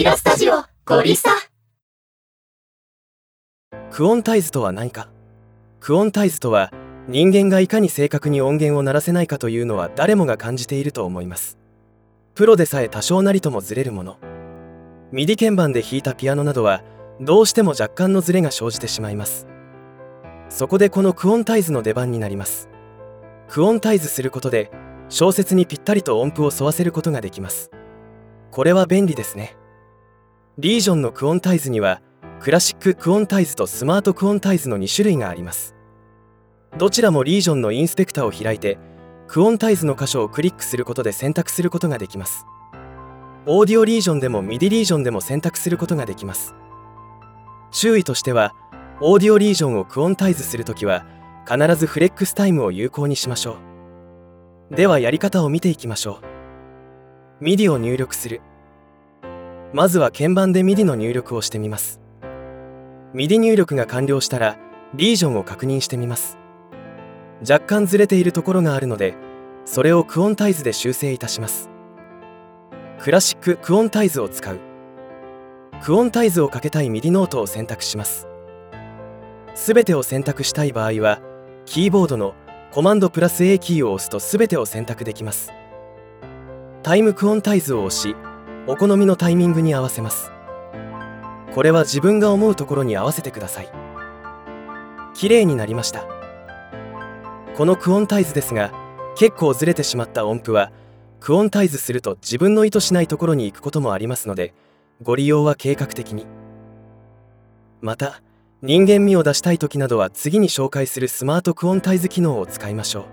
リラスタジオゴリスタクオンタイズとは何か？クオンタイズとは人間がいかに正確に音源を鳴らせないかというのは誰もが感じていると思います。プロでさえ多少なりともずれるもの。 MIDI 鍵盤で弾いたピアノなどはどうしても若干のズレが生じてしまいます。そこでこのクオンタイズの出番になります。クオンタイズすることで小節にぴったりと音符を沿わせることができます。これは便利ですねリージョンのクオンタイズにはクラシッククオンタイズとスマートクオンタイズの2種類があります。どちらもリージョンのインスペクタを開いてクオンタイズの箇所をクリックすることで選択することができます。オーディオリージョンでも MIDI リージョンでも選択することができます。注意としてはオーディオリージョンをクオンタイズするときは必ずフレックスタイムを有効にしましょう。ではやり方を見ていきましょう。MIDI を入力する。まずは鍵盤で MIDI の入力をしてみます。MIDI 入力が完了したらリージョンを確認してみます。若干ずれているところがあるのでそれをクオンタイズで修正いたします。クラシッククオンタイズを使う。クオンタイズをかけたい MIDI ノートを選択します。すべてを選択したい場合はキーボードのコマンドプラス A キーを押すとすべてを選択できます。タイムクオンタイズを押しお好みのタイミングに合わせます。これは自分が思うところに合わせてください。綺麗になりました。このクオンタイズですが結構ずれてしまった音符はクオンタイズすると自分の意図しないところに行くこともありますのでご利用は計画的に。また人間味を出したい時などは次に紹介するスマートクオンタイズ機能を使いましょう。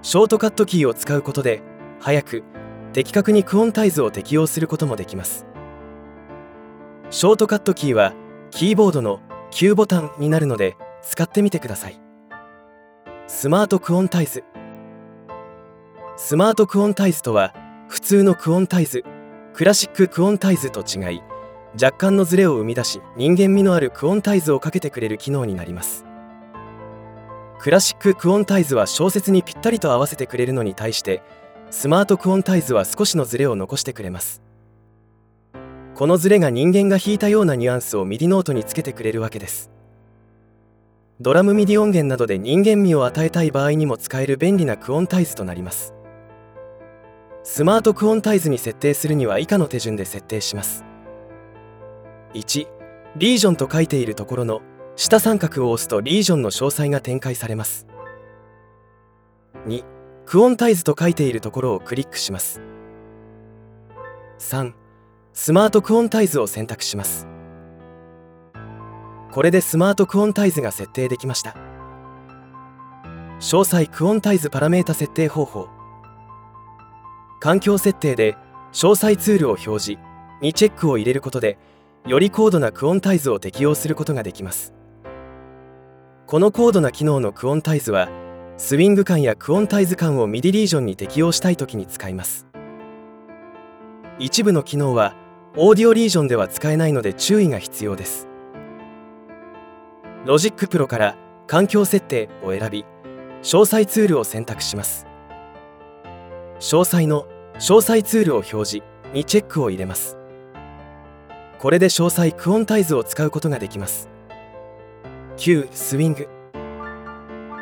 ショートカットキーを使うことで早く的確にクオンタイズを適用することもできます。ショートカットキーはキーボードの9ボタンになるので使ってみてください。スマートクオンタイズ。スマートクオンタイズとは普通のクオンタイズクラシッククオンタイズと違い若干のズレを生み出し人間味のあるクオンタイズをかけてくれる機能になります。クラシッククオンタイズは小節にぴったりと合わせてくれるのに対してスマートクオンタイズは少しのズレを残してくれます。このズレが人間が弾いたようなニュアンスを MIDI ノートにつけてくれるわけです。ドラムミディ音源などで人間味を与えたい場合にも使える便利なクオンタイズとなります。スマートクオンタイズに設定するには以下の手順で設定します。1リージョンと書いているところの下三角を押すとリージョンの詳細が展開されます。2クオンタイズと書いているところをクリックします。3スマートクオンタイズを選択します。これでスマートクオンタイズが設定できました。詳細クオンタイズパラメータ設定方法。環境設定で詳細ツールを表示にチェックを入れることでより高度なクオンタイズを適用することができます。この高度な機能のクオンタイズはスウィング感やクオンタイズ感をミディリージョンに適用したい時に使います。一部の機能はオーディオリージョンでは使えないので注意が必要です。 Logic Pro から環境設定を選び詳細ツールを選択します。詳細の詳細ツールを表示にチェックを入れます。これで詳細クオンタイズを使うことができます。 Qスウィング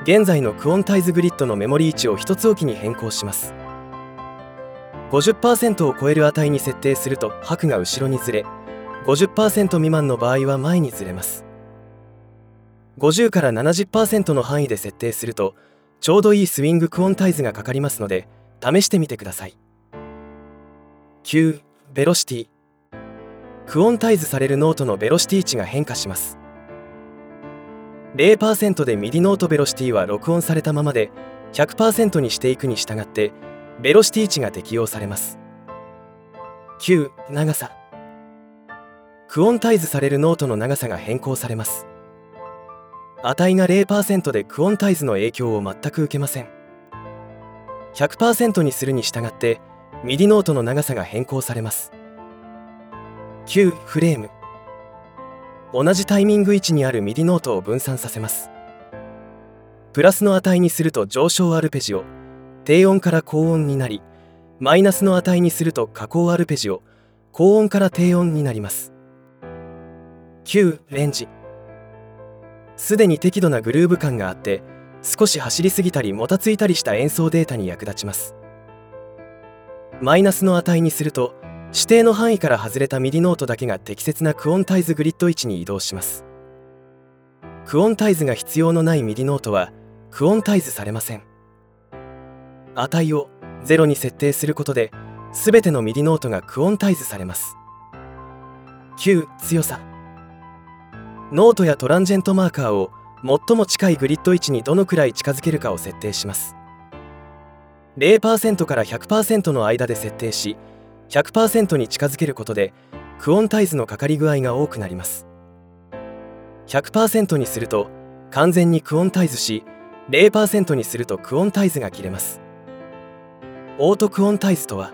現在のクオンタイズグリッドの目盛り位置を一つおきに変更します。50%を超える値に設定すると拍が後ろにずれ50%未満の場合は前にずれます。50から70%の範囲で設定するとちょうどいいスウィングクオンタイズがかかりますので試してみてください。 Qベロシティ。クオンタイズされるノートのベロシティ値が変化します。0%で MIDI ノートベロシティは録音されたままで100%にしていくに従ってベロシティ値が適用されます。 Q長さ。クオンタイズされるノートの長さが変更されます。値が0%でクオンタイズの影響を全く受けません。100%にするに従って MIDIノートの長さが変更されます。 Qフラム。同じタイミング位置にある MIDIノートを分散させます。プラスの値にすると上昇アルペジオ低音から高音になりマイナスの値にすると下降アルペジオ高音から低音になります。 Qレンジ。すでに適度なグルーヴ感があって少し走りすぎたりもたついたりした演奏データに役立ちます。マイナスの値にすると指定の範囲から外れた MIDIノートだけが適切なクオンタイズグリッド位置に移動します。クオンタイズが必要のない MIDIノートはクオンタイズされません。値を0に設定することで全ての MIDIノートがクオンタイズされます。 Q強さ。ノートやトランジェントマーカーを最も近いグリッド位置にどのくらい近づけるかを設定します。0%から100%の間で設定し100%に近づけることでクオンタイズのかかり具合が多くなります。100%にすると完全にクオンタイズし0%にするとクオンタイズが切れます。オートクオンタイズとは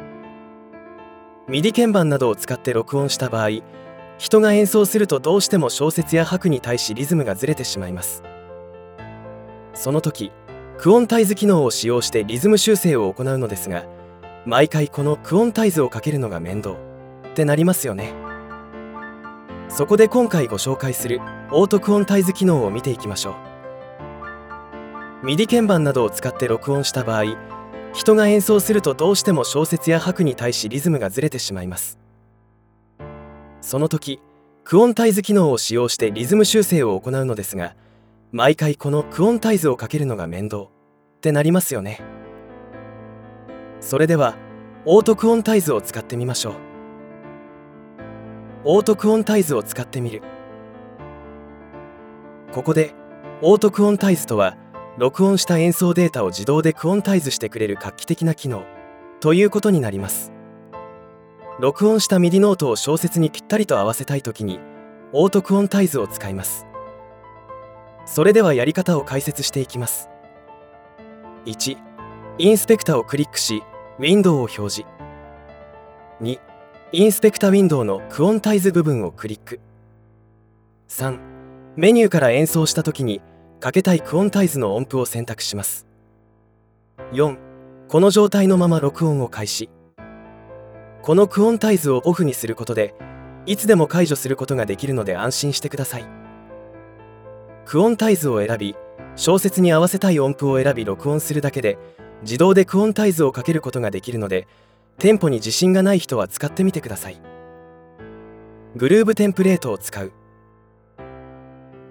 MIDI鍵盤などを使って録音した場合人が演奏するとどうしても小節や拍に対しリズムがずれてしまいます。その時クオンタイズ機能を使用してリズム修正を行うのですが毎回このクオンタイズをかけるのが面倒ってなりますよね。そこで今回ご紹介するオートクオンタイズ機能を見ていきましょう。 MIDI鍵盤などを使って録音した場合人が演奏するとどうしても小節や拍に対しリズムがずれてしまいます。その時クオンタイズ機能を使用してリズム修正を行うのですが毎回このクオンタイズをかけるのが面倒ってなりますよね。それではオートクオンタイズを使ってみましょう。オートクオンタイズを使ってみる。ここでオートクオンタイズとは録音した演奏データを自動でクオンタイズしてくれる画期的な機能ということになります。録音した MIDIノートを小節にぴったりと合わせたいときにオートクオンタイズを使います。それではやり方を解説していきます。1インスペクタをクリックしウィンドウを表示。2インスペクタウィンドウのクオンタイズ部分をクリック。3メニューから演奏した時にかけたいクオンタイズの音符を選択します。4この状態のまま録音を開始。このクオンタイズをオフにすることでいつでも解除することができるので安心してください。クオンタイズを選び小説に合わせたい音符を選び録音するだけで自動でクオンタイズをかけることができるのでテンポに自信がない人は使ってみてください。グルーブテンプレートを使う。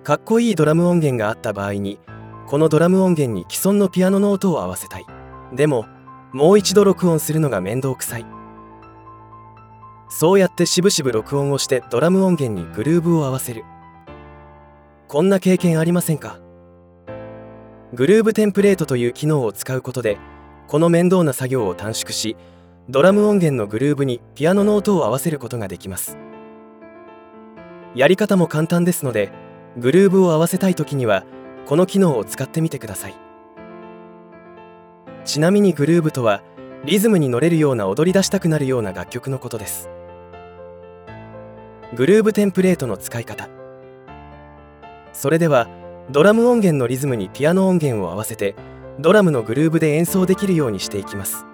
かっこいいドラム音源があった場合にこのドラム音源に既存のピアノの音を合わせたい。でももう一度録音するのが面倒くさい。そうやってしぶしぶ録音をしてドラム音源にグルーブを合わせる。こんな経験ありませんか？グルーブテンプレートという機能を使うことでこの面倒な作業を短縮しドラム音源のグルーブにピアノの音を合わせることができます。やり方も簡単ですのでグルーブを合わせたい時にはこの機能を使ってみてください。ちなみにグルーブとはリズムに乗れるような踊り出したくなるような楽曲のことです。グルーブテンプレートの使い方。それではドラム音源のリズムにピアノ音源を合わせてドラムのグルーブで演奏できるようにしていきます。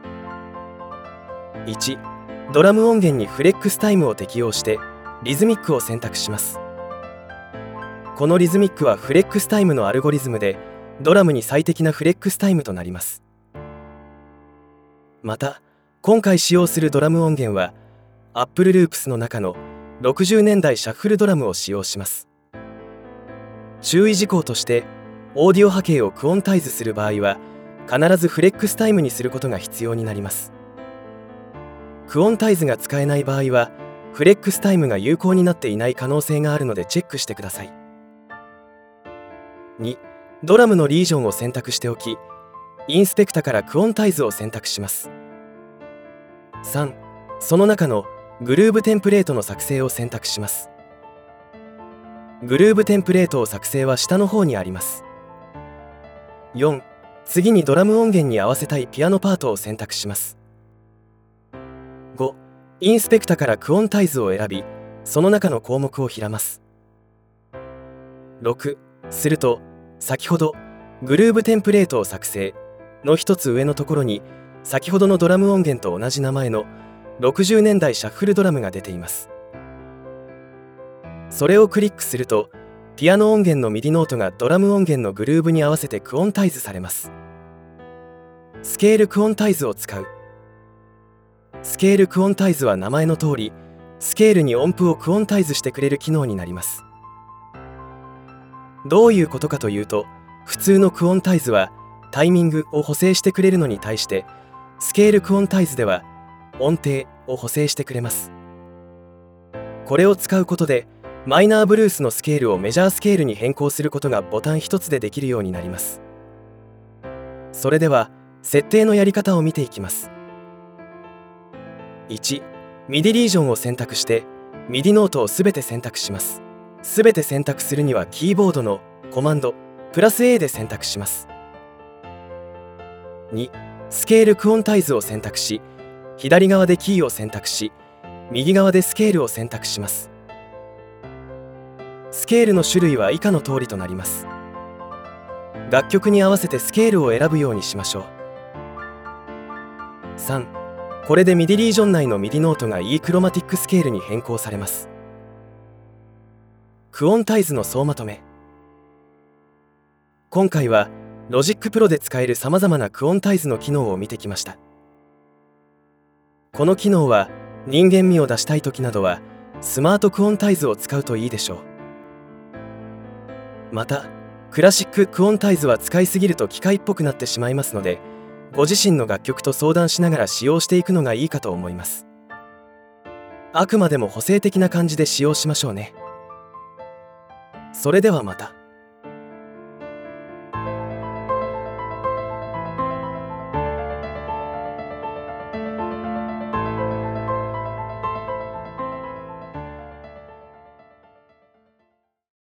1ドラム音源にフレックスタイムを適用してリズミックを選択します。このリズミックはフレックスタイムのアルゴリズムでドラムに最適なフレックスタイムとなります。また今回使用するドラム音源は Apple Loops の中の60年代シャッフルドラムを使用します。注意事項としてオーディオ波形をクオンタイズする場合は必ずフレックスタイムにすることが必要になります。クオンタイズが使えない場合はフレックスタイムが有効になっていない可能性があるのでチェックしてください。2ドラムのリージョンを選択しておきインスペクタからクオンタイズを選択します。3その中のグルーブテンプレートの作成を選択します。グルーブテンプレートを作成は下の方にあります。4次にドラム音源に合わせたいピアノパートを選択します。5インスペクタからクオンタイズを選びその中の項目を開きます。6すると先ほどグルーブテンプレートを作成。の一つ上のところに先ほどのドラム音源と同じ名前の60年代シャッフルドラムが出ています。それをクリックするとピアノ音源の MIDIノートがドラム音源のグルーブに合わせてクオンタイズされます。スケールクオンタイズを使う。スケールクオンタイズは名前の通りスケールに音符をクオンタイズしてくれる機能になります。どういうことかというと普通のクオンタイズはタイミングを補正してくれるのに対してスケールクオンタイズでは音程を補正してくれます。これを使うことでマイナーブルースのスケールをメジャースケールに変更することがボタン一つでできるようになります。それでは設定のやり方を見ていきます。1 MIDIリージョンを選択して MIDIノートをすべて選択します。すべて選択するにはキーボードのコマンドプラス A で選択します。2スケールクオンタイズを選択し左側でキーを選択し右側でスケールを選択します。スケールの種類は以下の通りとなります。楽曲に合わせてスケールを選ぶようにしましょう。3これで MIDIリージョン内の MIDIノートが E クロマティックスケールに変更されます。クオンタイズの総まとめ。今回は Logic Pro で使えるさまざまなクオンタイズの機能を見てきました。この機能は人間味を出したい時などはスマートクオンタイズを使うといいでしょう。またクラシッククオンタイズは使いすぎると機械っぽくなってしまいますのでご自身の楽曲と相談しながら使用していくのがいいかと思いますあくまでも補正的な感じで使用しましょうねそれではまた。